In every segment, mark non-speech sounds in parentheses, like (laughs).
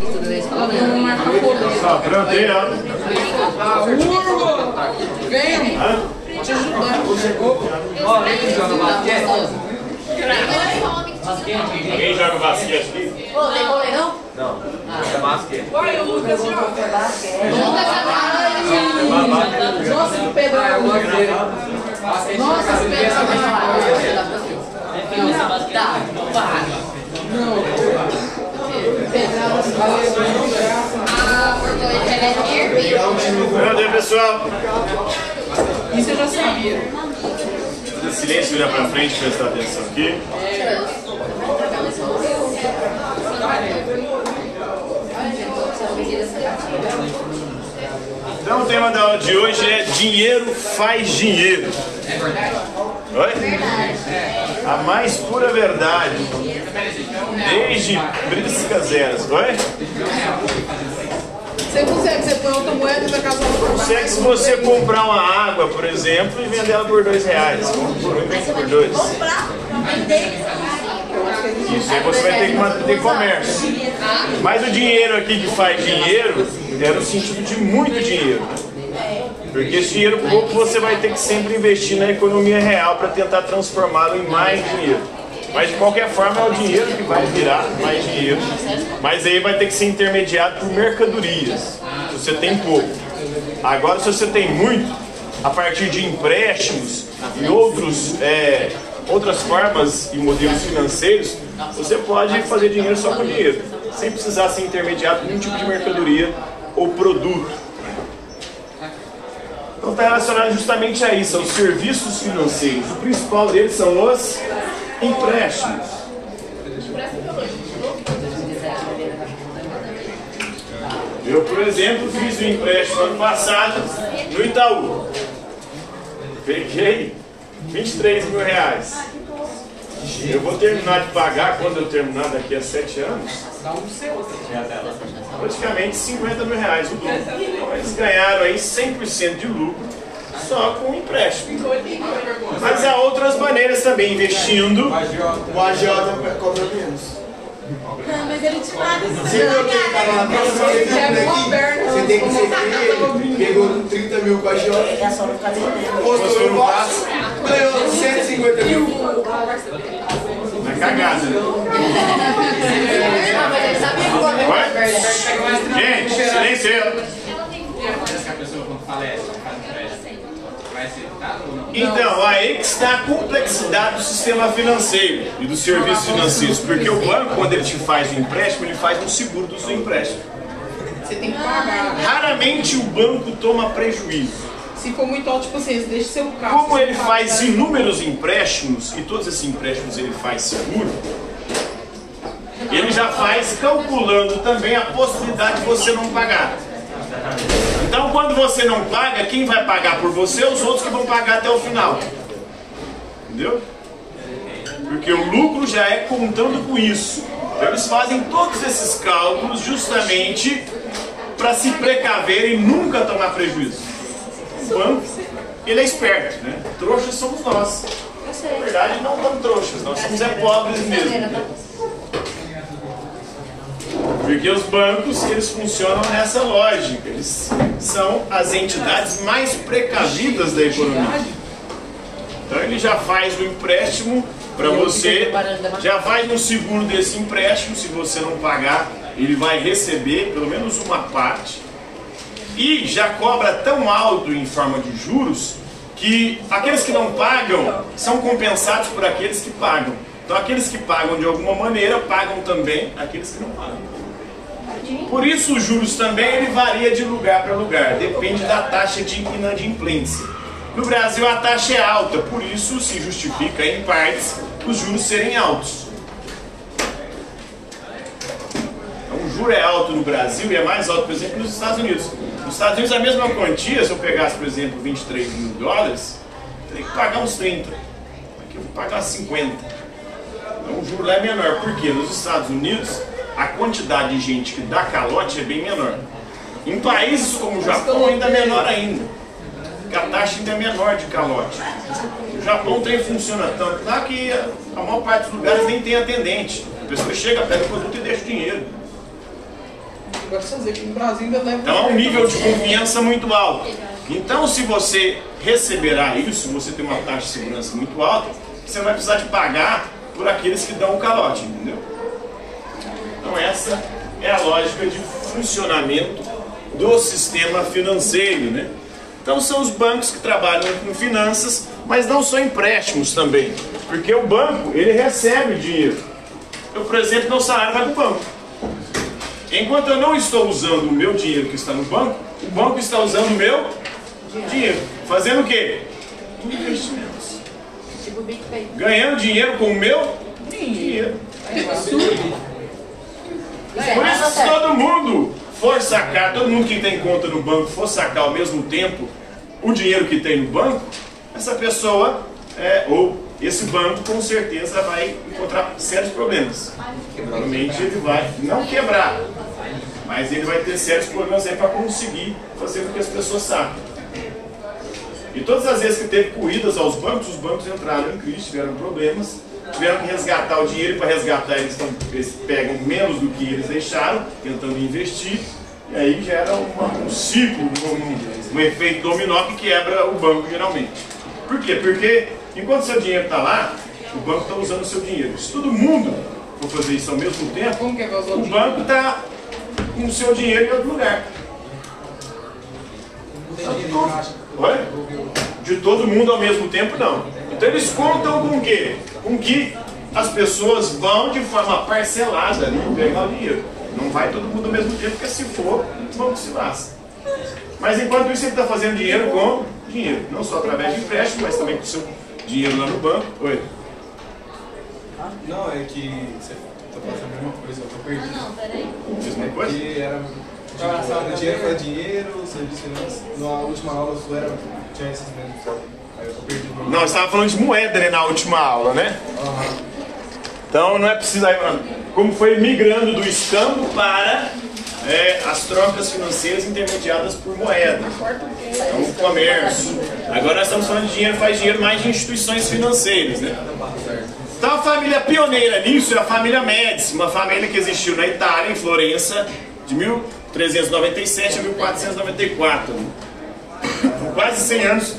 Não marca poder. Só, pronto aí, ó. Venha, te ajudar. Ó, quem joga basquete? Alguém joga basquete aqui? Pô, tem não? Não, é basquete. Olha o Lucas joga. Nossa, que Pedro. Ah, eu gosto dele. Nossa, que Pedro. Tá, para. Aí, pessoal. Isso eu já sabia. Fazer silêncio, virar pra frente, prestar atenção aqui. Então o tema da aula de hoje é dinheiro faz dinheiro. Oi? A mais pura verdade. Desde briscas eras. Oi? Você consegue, você põe outra moeda e vai casar com Consegue se você comprar uma água, por exemplo, e vender ela por dois reais. Compra por um e vende por dois. Isso aí você vai ter que manter comércio. Mas o dinheiro aqui que faz dinheiro é no sentido de muito dinheiro. Porque esse dinheiro pouco você vai ter que sempre investir na economia real para tentar transformá-lo em mais dinheiro. Mas de qualquer forma é o dinheiro que vai virar mais dinheiro. Mas aí vai ter que ser intermediado por mercadorias. Se você tem pouco. Agora se você tem muito, a partir de empréstimos e outros, é, outras formas e modelos financeiros, você pode fazer dinheiro só com dinheiro. Sem precisar ser intermediado por nenhum tipo de mercadoria ou produto. Então está relacionado justamente a isso, aos serviços financeiros. O principal deles são os empréstimos. Eu, por exemplo, fiz um empréstimo ano passado no Itaú. Peguei 23 mil reais. Eu vou terminar de pagar quando eu terminar daqui a 7 anos. Praticamente 50 mil reais o lucro. Então eles ganharam aí 100% de lucro só com empréstimo. Mas há outras maneiras também, investindo. O agiota cobra menos. Mas ele te paga. Você viu que perna. Você tem que ser pegou 30 mil com a agiota, É não postou no passo, ganhou 150 mil. Na cagada. Não, mas ele sabia que o homem Vai? Gente, silêncio. Parece que a pessoa quando falece, faz empréstimo, vai ser dado ou não? Então, aí que está a complexidade do sistema financeiro e dos serviços financeiros. Porque o banco, quando ele te faz um empréstimo, ele faz um seguro do seu empréstimo. Você tem que pagar. Raramente o banco toma prejuízo. Se for muito alto, tipo assim, deixa seu carro. Como ele faz inúmeros empréstimos, e todos esses empréstimos ele faz seguro, ele já faz calculando também a possibilidade de você não pagar. Então, quando você não paga, quem vai pagar por você? Os outros que vão pagar até o final. Entendeu? Porque o lucro já é contando com isso. Então, eles fazem todos esses cálculos justamente para se precaver e nunca tomar prejuízo. O banco, ele é esperto, né? Trouxas somos nós. Na verdade, não tão trouxas, nós somos é pobres mesmo. Porque os bancos, eles funcionam nessa lógica. Eles são as entidades mais precavidas da economia. Então ele já faz o empréstimo para você, já faz um seguro desse empréstimo, se você não pagar, ele vai receber pelo menos uma parte. E já cobra tão alto em forma de juros que aqueles que não pagam são compensados por aqueles que pagam. Então aqueles que pagam de alguma maneira pagam também aqueles que não pagam. Por isso os juros também ele varia de lugar para lugar, depende da taxa de inadimplência. No Brasil a taxa é alta, por isso se justifica em partes os juros serem altos. Então, o juro é alto no Brasil e é mais alto, por exemplo, nos Estados Unidos. Nos Estados Unidos a mesma quantia, se eu pegasse, por exemplo, 23 mil dólares, teria que pagar uns 30. Aqui eu vou pagar 50. Então o juro lá é menor. Por quê? Nos Estados Unidos a quantidade de gente que dá calote é bem menor. Em países como o Japão ainda é menor ainda. A taxa ainda é menor de calote. O Japão tem funciona tanto lá que a maior parte dos lugares nem tem atendente. A pessoa chega, pega o produto e deixa o dinheiro. Então é um nível de confiança muito alto. Então, se você receberá isso, você tem uma taxa de segurança muito alta, você não vai precisar de pagar por aqueles que dão o calote, entendeu? Então, essa é a lógica de funcionamento do sistema financeiro, né? Então, são os bancos que trabalham com finanças, mas não só empréstimos também, porque o banco ele recebe dinheiro. Eu, por exemplo, meu salário vai para o banco. Enquanto eu não estou usando o meu dinheiro que está no banco, o banco está usando o meu dinheiro. Fazendo o quê? Investimentos. Tipo. Ganhando dinheiro com o meu dinheiro. Por isso, se todo mundo for sacar, todo mundo que tem conta no banco for sacar ao mesmo tempo o dinheiro que tem no banco, essa pessoa, é, ou esse banco, com certeza vai encontrar sérios problemas. Provavelmente ele vai não quebrar, mas ele vai ter sérios problemas aí para conseguir fazer com que as pessoas saquem. E todas as vezes que teve corridas aos bancos, os bancos entraram em crise, tiveram problemas, tiveram que resgatar o dinheiro, para resgatar eles, tão, eles pegam menos do que eles deixaram, tentando investir, e aí gera uma, um ciclo, um, um efeito dominó que quebra o banco geralmente. Por quê? Porque enquanto seu dinheiro está lá, o banco está usando o seu dinheiro. Se todo mundo for fazer isso ao mesmo tempo, Como que é o banco está com o seu dinheiro em outro lugar. De todo mundo ao mesmo tempo não. Então eles contam com o quê? Com que as pessoas vão de forma parcelada ali pegar o dinheiro. Não vai todo mundo ao mesmo tempo, porque se for, o banco se lasca. Mas enquanto isso ele está fazendo dinheiro com dinheiro. Não só através de empréstimo, mas também com o seu dinheiro lá no banco. Oi. Não, é que você tá fazendo a mesma coisa, eu tô perdido. Não, peraí. Mesma coisa? Porque era. Tipo, dinheiro é dinheiro, serviço finança. Na última aula sua era. Tinha esses mesmos. Aí Não, estava falando de moeda né, na última aula, né? Então não é preciso. Como foi migrando do escambo para é, as trocas financeiras intermediadas por moeda. Então, o comércio. Agora nós estamos falando de dinheiro, faz dinheiro mais de instituições financeiras, né? Então a família pioneira nisso é a família Médici, uma família que existiu na Itália, em Florença, de 1397 a 1494. Com quase 100 anos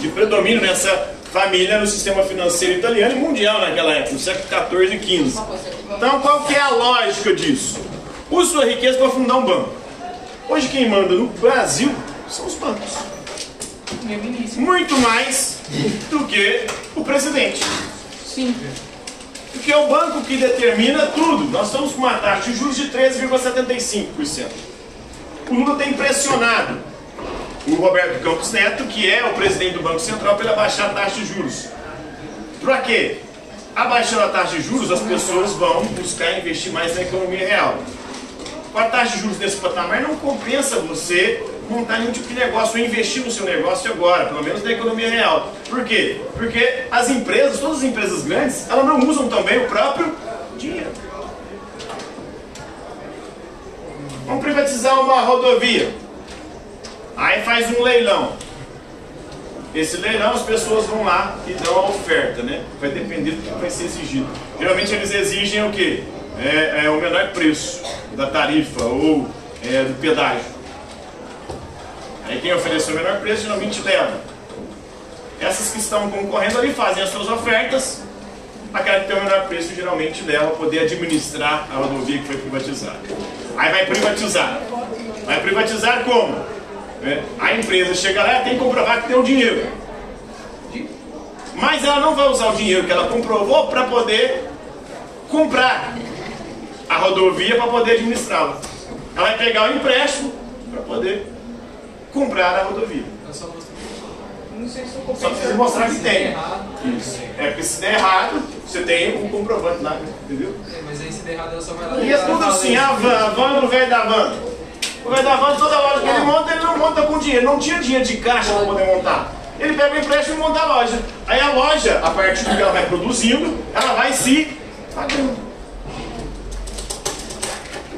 de predomínio nessa família no sistema financeiro italiano e mundial naquela época, no século XIV e XV. Então qual que é a lógica disso? Use sua riqueza para fundar um banco. Hoje quem manda no Brasil são os bancos. Muito mais do que o presidente. Sim. Porque é o banco que determina tudo. Nós estamos com uma taxa de juros de 13,75%. O Lula tem pressionado o Roberto Campos Neto, que é o presidente do Banco Central, para ele abaixar a taxa de juros. Para quê? Abaixando a taxa de juros, as pessoas vão buscar investir mais na economia real. Com a taxa de juros nesse patamar, não compensa você montar nenhum tipo de negócio, ou investir no seu negócio agora, pelo menos na economia real. Por quê? Porque as empresas, todas as empresas grandes, elas não usam também o próprio dinheiro. Vamos privatizar uma rodovia. Aí faz um leilão. Esse leilão as pessoas vão lá e dão a oferta, né? Vai depender do que vai ser exigido. Geralmente eles exigem o quê? É, é o menor preço da tarifa ou é, do pedágio. Aí quem ofereceu o menor preço geralmente leva. Essas que estão concorrendo ali fazem as suas ofertas. Aquela que tem o menor preço geralmente leva a poder administrar a rodovia que foi privatizada. Aí vai privatizar. Vai privatizar como? É, a empresa chega lá e tem que comprovar que tem o dinheiro. Mas ela não vai usar o dinheiro que ela comprovou para poder comprar a rodovia para poder administrá-la. Ela vai pegar o empréstimo para poder comprar a rodovia. Não sei se eu Só precisa mostrar que tem. Isso. É porque se der errado, você tem um comprovante lá, entendeu? Mas aí se der errado, ela só vai lá E é tudo assim, a van, a van do velho da van. O van, toda loja que ele monta, ele não monta com dinheiro. Não tinha dinheiro de caixa para poder montar. Ele pega o empréstimo e monta a loja. Aí a loja, a partir do que ela vai produzindo, ela vai se pagando.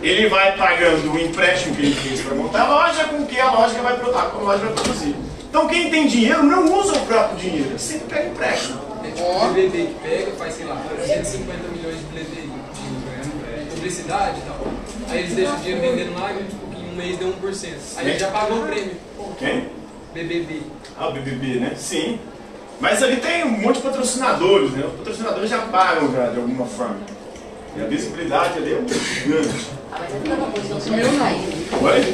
Ele vai pagando o empréstimo que ele fez para montar a loja com o que a loja vai, pro- a loja vai produzir. Então quem tem dinheiro não usa o próprio dinheiro, sempre pega empréstimo. É tipo o BBB que pega, faz, sei lá, 250 milhões de bilheteria, de é, publicidade e tal. Aí eles deixam o dinheiro vendendo lá e tipo, mês deu 1%. Aí ele já pagou o prêmio. Quem? BBB. Ah, o BBB, né? Sim. Mas ali tem um monte de patrocinadores, né? Os patrocinadores já pagam já, de alguma forma. E a visibilidade ali é muito grande. Ah, mas tá ficando ruim, então você deve cair. Oi?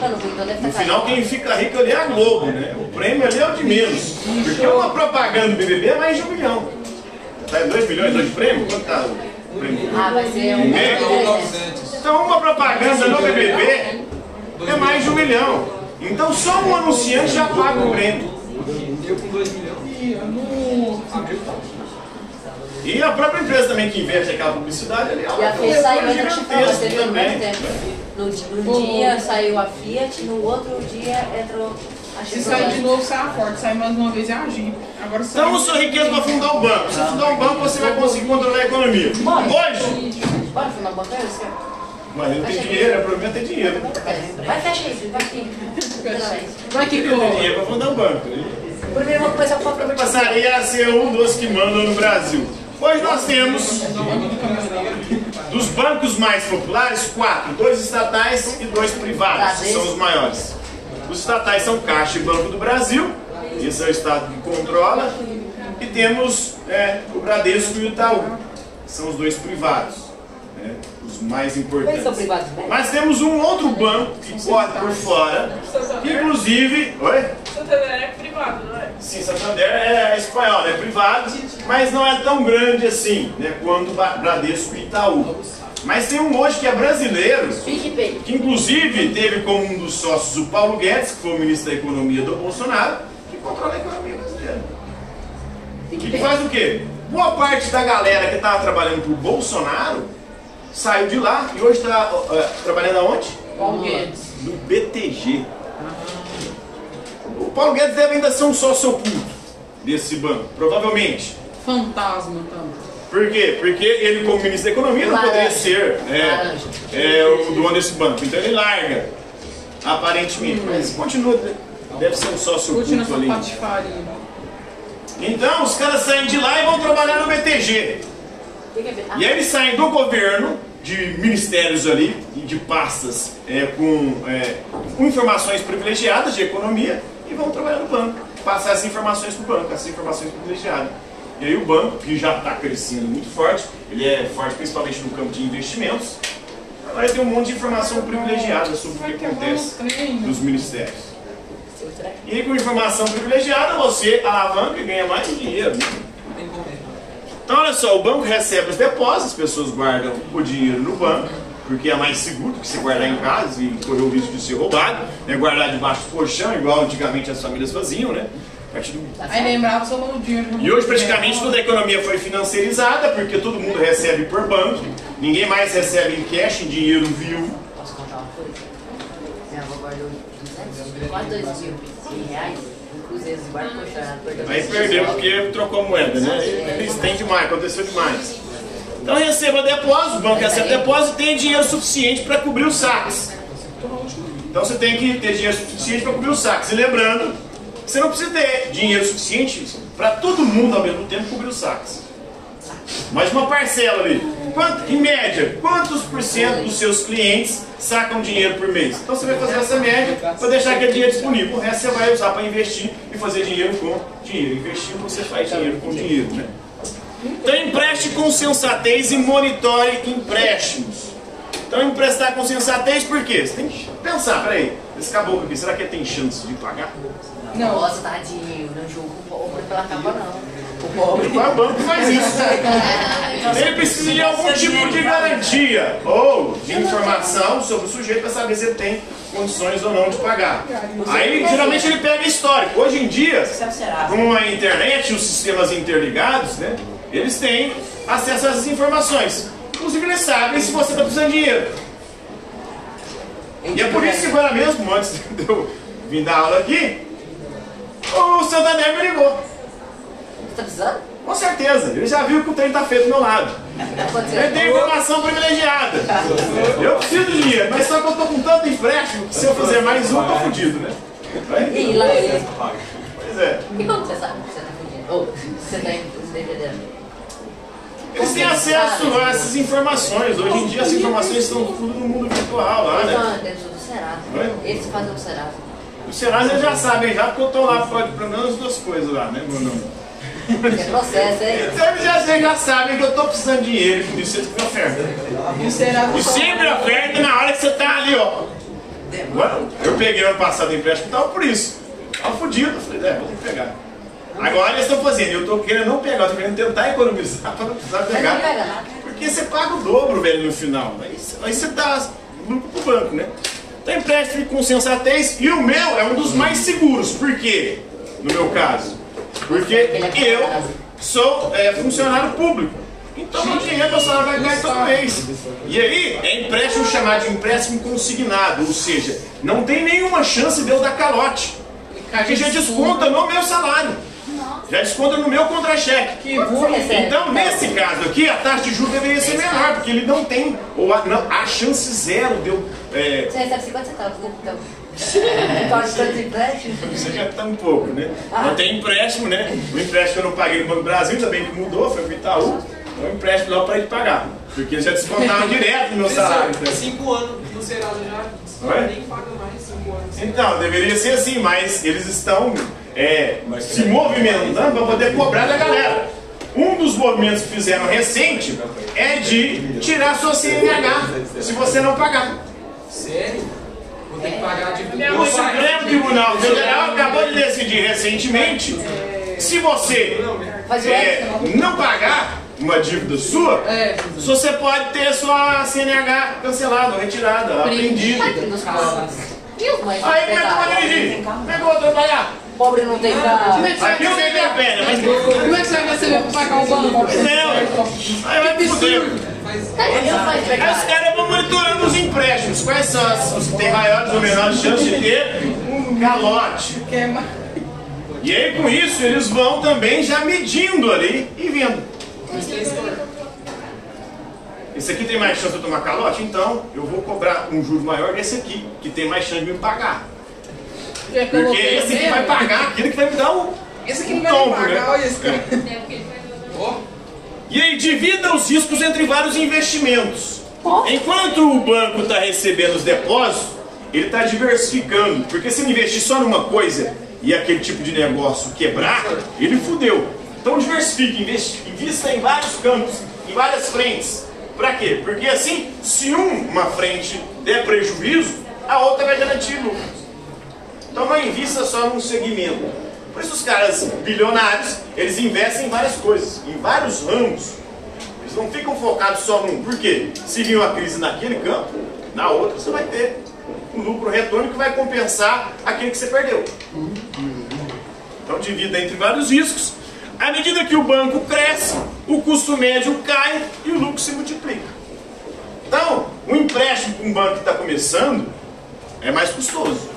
Tá No final, quem fica rico ali é a Globo, né? O prêmio ali é o de menos. Porque uma propaganda do BBB é mais de um milhão. Tá em 2 milhões de prêmio? Quanto tá o prêmio? Ah, vai ser um milhão e trezentos. 900. Então, uma propaganda no BBB é mais de um milhão. Então, só um anunciante já paga o prêmio. Eu com 2 milhões. E a própria empresa também que investe aquela publicidade ali, E a ela tem um Fiat saiu retorno ainda você gigantesco viu no mesmo também. num dia saiu a Fiat, no outro dia entrou a Se sair de novo, sai a Ford. Sai mais uma vez, é a Jeep. Agora sai... Então, sua riqueza para fundar o banco. Se fundar um banco, você vai conseguir controlar a economia. Hoje, Bora fundar um banco aí, você mas não tem dinheiro, o problema é ter dinheiro. Vai, fecha isso, vai aqui. Vai que Não tem dinheiro para fundar um banco. Primeiro vou começar com a prometido. passaria a ser um dos que mandam no Brasil. Hoje nós temos, dos bancos mais populares, quatro. Dois estatais e dois privados, que são os maiores. Os estatais são Caixa e Banco do Brasil, esse é o Estado que controla. E temos é, o Bradesco e o Itaú, que são os dois privados, mais Eles são importantes. privados mesmo? Mas temos um outro banco que corre por fora, que inclusive... Oi? Santander é privado, não é? Sim, Santander é espanhol, é privado, mas não é tão grande assim, né, quanto Bradesco e Itaú. Mas tem um hoje que é brasileiro, que inclusive teve como um dos sócios o Paulo Guedes, que foi o ministro da Economia do Bolsonaro, que controla a economia brasileira. E que faz o quê? Boa parte da galera que estava trabalhando para o Bolsonaro saiu de lá e hoje está trabalhando aonde? Paulo Guedes. No BTG. O Paulo Guedes deve ainda ser um sócio oculto desse banco, provavelmente. Fantasma também. Por quê? Porque ele, como ministro da Economia, não Laranja. poderia ser é, é, o dono desse banco. Então ele larga, aparentemente. Mas continua, deve ser um sócio Continua oculto ali. patifaria. Então os caras saem de lá e vão trabalhar no BTG. Tem que ver. Ah, E aí eles saem do governo, de ministérios ali, e de pastas é, com, é, com informações privilegiadas de economia, e vão trabalhar no banco. Passar essas informações para o banco, essas informações privilegiadas. E aí o banco, que já está crescendo muito forte, ele é forte principalmente no campo de investimentos, agora tem um monte de informação privilegiada sobre o Vai que acontece nos ministérios. E aí com informação privilegiada você alavanca e ganha mais dinheiro. Então, olha só, o banco recebe os depósitos, as pessoas guardam o dinheiro no banco, porque é mais seguro do que você guardar em casa e correr o risco de ser roubado, né? guardar debaixo do colchão, igual antigamente as famílias faziam, né? Do- Aí lembrava só o dinheiro. E hoje praticamente toda a economia foi financiarizada, porque todo mundo recebe por banco, ninguém mais recebe em cash, em dinheiro vivo. Posso contar uma coisa? Minha avó guardou 200, quase 2 mil reais de barco colchonado. Perdeu Aí perdeu porque trocou moeda, né? Eles têm demais, aconteceu demais. Então receba depósito, o banco recebe depósito e tem dinheiro suficiente para cobrir os saques. Então você tem que ter dinheiro suficiente para cobrir os saques. E lembrando, você não precisa ter dinheiro suficiente para todo mundo ao mesmo tempo cobrir os saques. Mas uma parcela ali. Quanto, em média, quantos por cento dos seus clientes sacam dinheiro por mês? Então você vai fazer essa média para deixar aquele dinheiro disponível. O resto você vai usar para investir e fazer dinheiro com dinheiro. Investindo você faz dinheiro com dinheiro, né? Então empreste com sensatez e monitore empréstimos. Então emprestar com sensatez por quê? Você tem que pensar, peraí, esse caboclo aqui, será que ele tem chance de pagar? Não. Nossa, tadinho, não julgo o pela capa, não. O pobre. O banco faz isso. (laughs) Ele precisa de algum tipo de garantia ou de informação sobre o sujeito para saber se ele tem condições ou não de pagar. Aí geralmente ele pega histórico. Hoje em dia, será? com a internet e os sistemas interligados, né, eles têm acesso a essas informações. Inclusive eles sabem se você está precisando de dinheiro. E é por isso que agora mesmo, antes (laughs) de eu vir dar aula aqui, o Santander me ligou. Você tá precisando? Com certeza, ele já viu que o trem está feito do meu lado. Ele você tem informação privilegiada. Eu preciso de dinheiro, mas só que eu tô com tanto empréstimo que se eu fizer mais um, eu tô fudido, né? E lá ele. Pois é. E como você sabe que você tá fudido? Ou você tá entendendo? Eles têm acesso a essas informações. Hoje em dia as informações estão tudo no mundo virtual lá, Eles né? do Serasa. Oi? Eles fazem o Serasa. Os Serasa já sabem já, porque eu tô lá pode pelo menos duas coisas lá, né, nome? É processo, hein? Então eles já, vocês já sabem que eu tô precisando de dinheiro, isso que me oferta. E será E sempre oferta na hora que você tá ali, ó. Agora, eu peguei ano passado o empréstimo e tava por isso. Tava fudido, eu falei, é, vou ter que pegar. Agora eles estão fazendo, eu tô querendo não pegar, eu tô querendo tentar economizar (laughs) para não precisar pegar. Porque você paga o dobro, velho, no final. Aí, aí você dá lucro pro banco, né? Então empréstimo com sensatez. E o meu é um dos mais seguros. Por quê? No meu caso. Porque eu sou é, funcionário público. Então meu dinheiro, meu salário vai cair todo mês. E aí é empréstimo chamado de empréstimo consignado. Ou seja, não tem nenhuma chance de eu dar calote. Porque já desconta no meu salário. Já desconta no meu contra-cheque. Então, nesse caso aqui, a taxa de juros deveria ser porque ele não tem, ou a, não, a chance zero de eu. É, Você recebe 50 centavos, né? Então. Então, de tanto empréstimo. você já tá um pouco, né? Não tem empréstimo, né? O empréstimo eu não paguei no Banco do Brasil, bem que mudou, foi pro Itaú. Então, o empréstimo lá para ele pagar. Porque eles já descontaram (laughs) direto no meu salário. então. Cinco anos no Serasa já. Oi? Nem paga mais cinco anos. Então, deveria ser assim, mas eles estão é, se movimentando para poder cobrar da galera. Um dos movimentos que fizeram recente é de tirar sua CNH se você não pagar. Sério? Vou ter que pagar a dívida. O Supremo Tribunal Federal acabou de decidir recentemente se você é, não pagar uma dívida sua, É. você pode ter sua CNH cancelada, retirada, apreendida. Aí como é que eu vou dirigir? Como é que eu vou trabalhar? Pobre não tem carro. Como é que você vai Aqui eu tenho receber? a pena, mas Como é que você vai receber pra pagar o banco? Não, aí vai mães Aí os caras vão monitorando os empréstimos. Quais são as- os que têm maiores ou menores chances de ter um calote? Queima. E aí com isso eles vão também já medindo ali e vendo. Esse aqui tem mais chance de eu tomar calote? Então eu vou cobrar um juro maior desse aqui, que tem mais chance de me pagar. Já Porque coloquei esse aqui mesmo. vai pagar aquele que vai me dar o. Esse aqui não um vai me tombo, pagar, né? olha esse cara. E aí divida os riscos entre vários investimentos. Enquanto o banco está recebendo os depósitos, ele está diversificando. Porque se ele investir só numa coisa e aquele tipo de negócio quebrar, ele fudeu. Então diversifique, invista em vários campos, em várias frentes. Para quê? Porque assim, se um, uma frente der prejuízo, a outra vai garantir lucro. Então não invista só num segmento. Por isso os caras bilionários, eles investem em várias coisas, em vários ramos. Eles não ficam focados só num. Por quê? Se vir uma crise naquele campo, na outra você vai ter um lucro retorno que vai compensar aquele que você perdeu. Então divida entre vários riscos. À medida que o banco cresce, o custo médio cai e o lucro se multiplica. Então, um empréstimo para um banco que está começando é mais custoso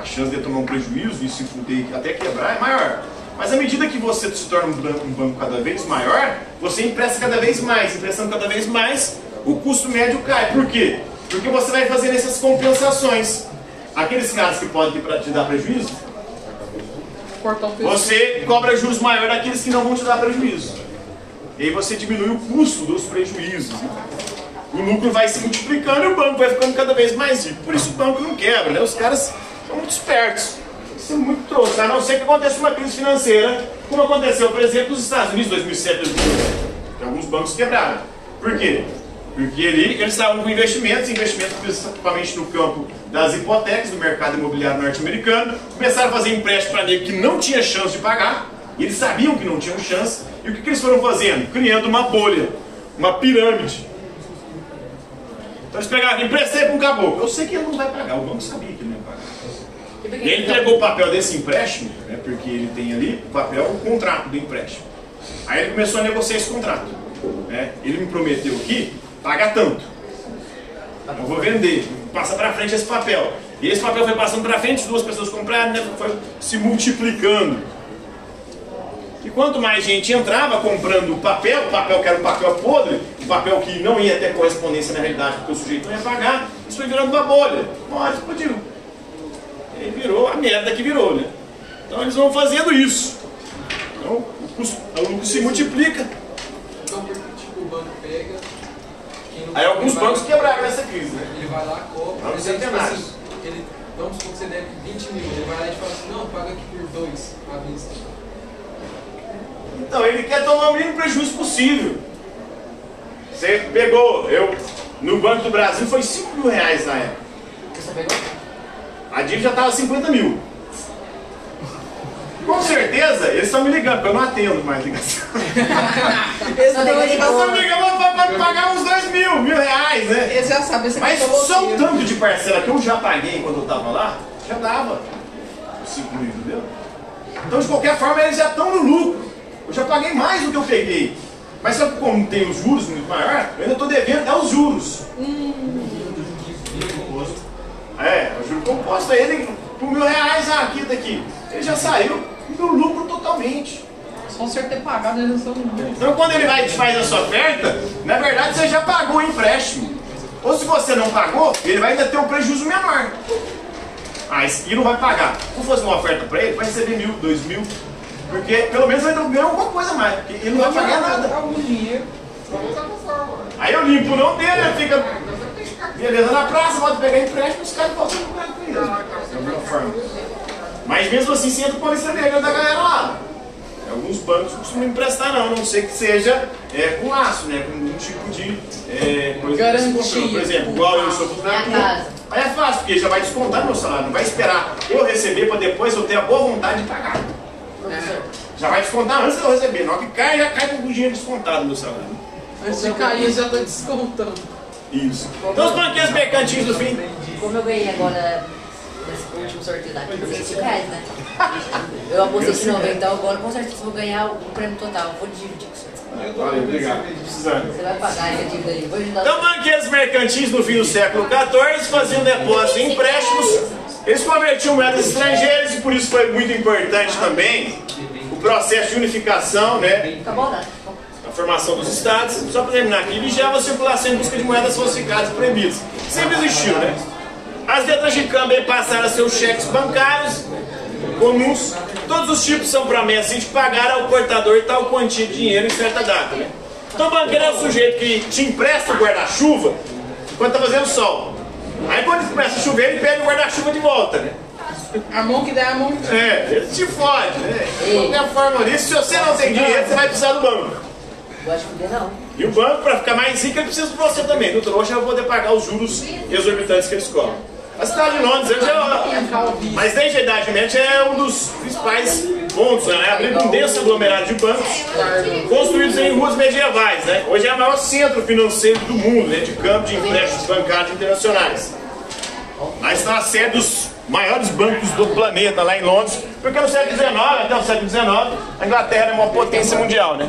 a chance de tomar um prejuízo e se fuder até quebrar é maior. Mas à medida que você se torna um banco, cada vez maior, você empresta cada vez mais. Emprestando cada vez mais, o custo médio cai. Por quê? Porque você vai fazendo essas compensações. Aqueles caras que podem te dar prejuízo, você cobra juros maior daqueles que não vão te dar prejuízo. E aí você diminui o custo dos prejuízos. O lucro vai se multiplicando e o banco vai ficando cada vez mais rico. Por isso o banco não quebra, né? Os caras são muito espertos. É muito trouxa. A não ser que aconteça uma crise financeira, como aconteceu, por exemplo, nos Estados Unidos em 2007, 2008. Tem alguns bancos quebraram. Por quê? Porque ali eles estavam com investimentos, investimentos principalmente no campo das hipotecas, do mercado imobiliário norte-americano. Começaram a fazer empréstimo para nego que não tinha chance de pagar. E eles sabiam que não tinham chance. E o que, que eles foram fazendo? Criando uma bolha, uma pirâmide. Então eles pegaram, emprestei para um caboclo. Eu sei que ele não vai pagar, o banco sabia que não. E ele pegou o papel desse empréstimo, né, porque ele tem ali o papel, o contrato do empréstimo. Aí ele começou a negociar esse contrato. né. Ele me prometeu aqui, paga tanto. Eu vou vender, passa para frente esse papel. E esse papel foi passando para frente, duas pessoas compraram, né, foi se multiplicando. E quanto mais gente entrava comprando o papel, o papel que era um papel podre, um papel que não ia ter correspondência na realidade, porque o sujeito não ia pagar, isso foi virando uma bolha. Uma hora explodiu. E aí virou a merda que virou, né? Então eles vão fazendo isso. Então o, custo, o lucro se multiplica. Então, porque, tipo, no Aí alguns ele vai- bancos quebraram nessa crise, né? Ele vai lá, cobra, Não, exemplo, tipo assim, ele, vamos supor que você deve 20 mil, ele vai lá e fala assim, não, paga aqui por dois à vista. Então, ele quer tomar o mínimo prejuízo possível. Você pegou, eu, no Banco do Brasil foi 5 mil reais na época. Você pegou? A dívida já estava 50 mil. Com certeza, eles estão me ligando, porque eu não atendo mais ligação. (laughs) Eles estão me ligando pra pagar uns 2 mil, mil reais, né? Eles já sabem, você Mas só o tanto de parcela que eu já paguei quando eu estava lá, já dava os 5 mil, entendeu? Então, de qualquer forma, eles já estão no lucro. Eu já paguei mais do que eu peguei. Mas que como tem os juros muito maior, eu ainda estou devendo até os juros. É, o juro composto ele, por mil reais, ah, aqui, daqui. Ele já saiu no lucro totalmente. Só o senhor ter pagado, eles não são. Então quando ele vai e faz a sua oferta, na verdade você já pagou o empréstimo. Ou se você não pagou, ele vai ainda ter um prejuízo menor. Ah, aqui não vai pagar. Se fosse uma oferta para ele, vai receber mil, dois mil. Porque pelo menos ele ganhou alguma coisa a mais. Porque ele não vai pagar nada. Algum dinheiro. Aí eu limpo o nome dele, ele fica beleza na praça, volta pegar empréstimo, os caras voltam com ele. De alguma forma. Mas mesmo assim, você entra com a lista negra da galera lá. Alguns bancos não costumam emprestar, não, a não ser que seja é, com laço, né? Com algum tipo de é, coisa que Garantia. Por exemplo, igual eu sou funcionário. Aí é fácil, porque já vai descontar meu salário, não vai esperar eu receber para depois eu ter a boa vontade de pagar. Professor, Já vai descontar antes de eu receber. Na hora que cai, já cai com o dinheiro descontado no meu salário. Antes de cair, já tá descontando. Isso. Então os banqueiros mercantis do fim. como eu ganhei agora nesse último sorteio daqui, 25 reais, né? Eu apostei de 90, então agora com certeza eu vou ganhar o prêmio total. Vou dividir com o senhor. Valeu, obrigado. Você vai pagar essa dívida aí. Vou ajudar Então, banqueiros mercantis no fim do século XIV faziam depósitos em empréstimos. Eles convertiam moedas estrangeiras e por isso foi muito importante também o processo de unificação, né? Acabou, né? A formação dos estados. Só para terminar aqui, vigiava a circulação em busca de moedas falsificadas e proibidas. Sempre existiu, né? As letras de câmbio passaram a ser os cheques bancários comuns. Todos os tipos são promessas de pagar ao portador tal quantia de dinheiro em certa data, né? Então o banqueiro é o sujeito que te empresta o guarda-chuva quando tá fazendo sol. Aí quando começa a chover, ele pega o guarda-chuva de volta, né? A mão que dá é a mão que É, ele te fode, né? De qualquer forma disso, se você não tem dinheiro, você vai precisar do banco. Gosto de fuder, não. E o banco, para ficar mais rico, ele precisa de você também. No trouxa, vai poder pagar os juros exorbitantes que eles cobram. A cidade de Londres, ele já, mas desde a Idade Média é um dos principais pontos, né? Abrindo um denso aglomerado de bancos construídos em ruas medievais, né? Hoje é o maior centro financeiro do mundo, né? De campo de empréstimos bancários internacionais. Lá está a sede dos maiores bancos do planeta, lá em Londres, porque no século XIX, até o século XIX, a Inglaterra é uma potência mundial, né?